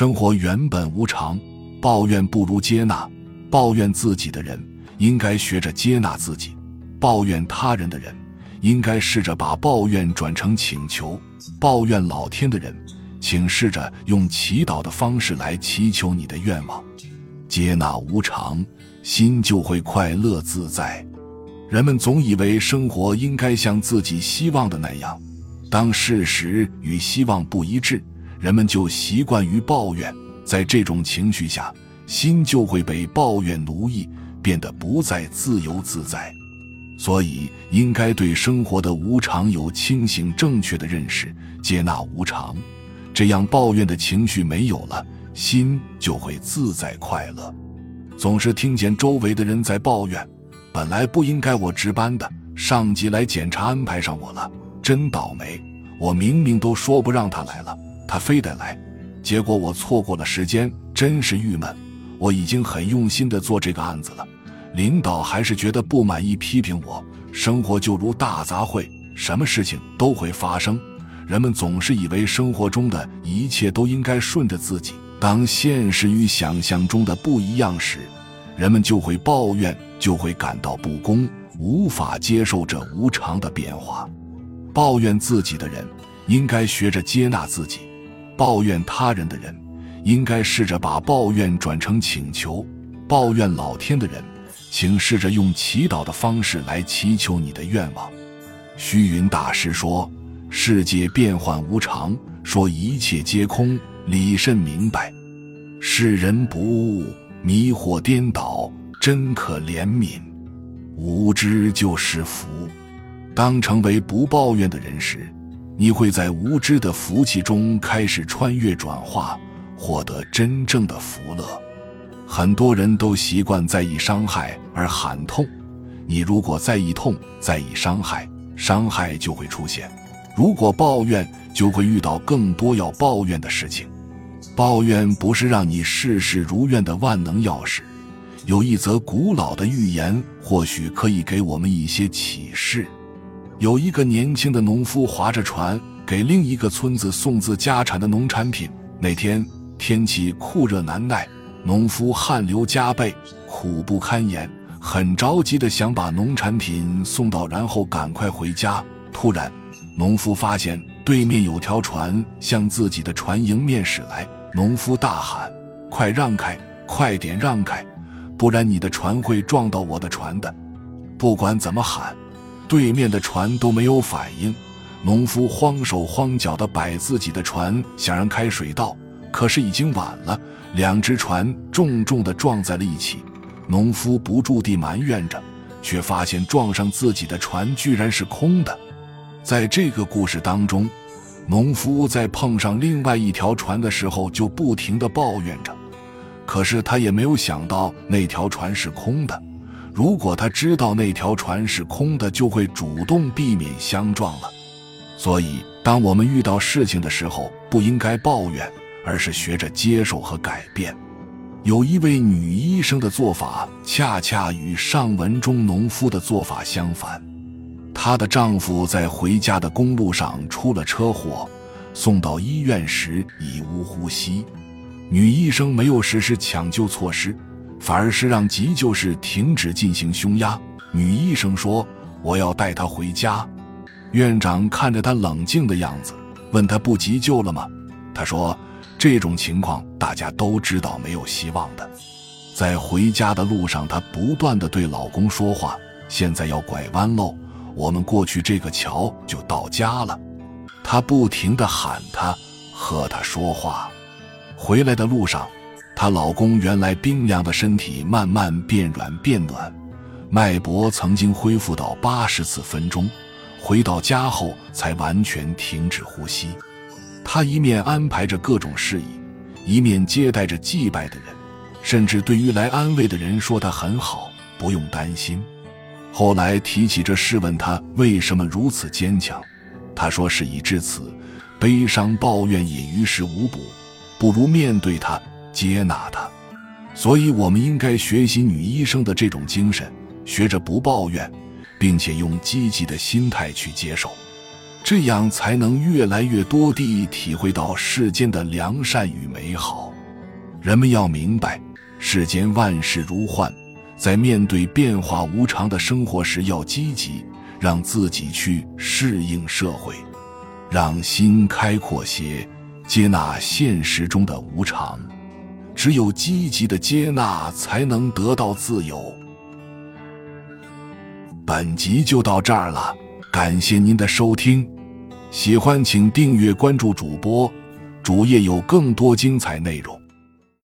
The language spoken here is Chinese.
生活原本无常，抱怨不如接纳。抱怨自己的人，应该学着接纳自己；抱怨他人的人，应该试着把抱怨转成请求。抱怨老天的人，请试着用祈祷的方式来祈求你的愿望。接纳无常，心就会快乐自在。人们总以为生活应该像自己希望的那样，当事实与希望不一致。人们就习惯于抱怨，在这种情绪下，心就会被抱怨奴役，变得不再自由自在。所以，应该对生活的无常有清醒正确的认识，接纳无常，这样抱怨的情绪没有了，心就会自在快乐。总是听见周围的人在抱怨，本来不应该我值班的，上级来检查安排上我了，真倒霉！我明明都说不让他来了。他非得来，结果我错过了时间，真是郁闷。我已经很用心的做这个案子了，领导还是觉得不满意，批评我。生活就如大杂烩，什么事情都会发生。人们总是以为生活中的一切都应该顺着自己，当现实与想象中的不一样时，人们就会抱怨，就会感到不公，无法接受这无常的变化。抱怨自己的人，应该学着接纳自己。抱怨他人的人，应该试着把抱怨转成请求；抱怨老天的人，请试着用祈祷的方式来祈求你的愿望。虚云大师说：“世界变幻无常，说一切皆空，理甚明白。世人不悟，迷惑颠倒，真可怜悯。无知就是福。当成为不抱怨的人时。”你会在无知的福气中开始穿越转化，获得真正的福乐。很多人都习惯在意伤害而喊痛，你如果在意痛，在意伤害，伤害就会出现；如果抱怨，就会遇到更多要抱怨的事情。抱怨不是让你事事如愿的万能钥匙。有一则古老的寓言，或许可以给我们一些启示。有一个年轻的农夫划着船给另一个村子送自家产的农产品。那天天气酷热难耐，农夫汗流浃背，苦不堪言，很着急的想把农产品送到，然后赶快回家。突然，农夫发现对面有条船向自己的船迎面驶来。农夫大喊：“快让开，快点让开，不然你的船会撞到我的船的！”不管怎么喊。对面的船都没有反应，农夫慌手慌脚地摆自己的船，想让开水道，可是已经晚了，两只船重重地撞在了一起。农夫不住地埋怨着，却发现撞上自己的船居然是空的。在这个故事当中，农夫在碰上另外一条船的时候就不停地抱怨着，可是他也没有想到那条船是空的。如果他知道那条船是空的，就会主动避免相撞了。所以，当我们遇到事情的时候，不应该抱怨，而是学着接受和改变。有一位女医生的做法，恰恰与上文中农夫的做法相反。她的丈夫在回家的公路上出了车祸，送到医院时已无呼吸。女医生没有实施抢救措施。反而是让急救室停止进行胸压。女医生说：“我要带他回家。”院长看着他冷静的样子，问他：“不急救了吗？”他说：“这种情况大家都知道没有希望的。”在回家的路上，她不断的对老公说话：“现在要拐弯喽，我们过去这个桥就到家了。”她不停的喊他，和他说话。回来的路上。她老公原来冰凉的身体慢慢变软变暖，脉搏曾经恢复到八十次分钟。回到家后才完全停止呼吸。她一面安排着各种事宜，一面接待着祭拜的人，甚至对于来安慰的人说：“他很好，不用担心。”后来提起这事，问他为什么如此坚强，他说：“事已至此，悲伤抱怨也于事无补，不如面对他。”接纳他，所以我们应该学习女医生的这种精神，学着不抱怨，并且用积极的心态去接受。这样才能越来越多地体会到世间的良善与美好。人们要明白，世间万事如幻，在面对变化无常的生活时，要积极，让自己去适应社会，让心开阔些，接纳现实中的无常。只有积极的接纳，才能得到自由。本集就到这儿了，感谢您的收听。喜欢请订阅关注主播，主页有更多精彩内容。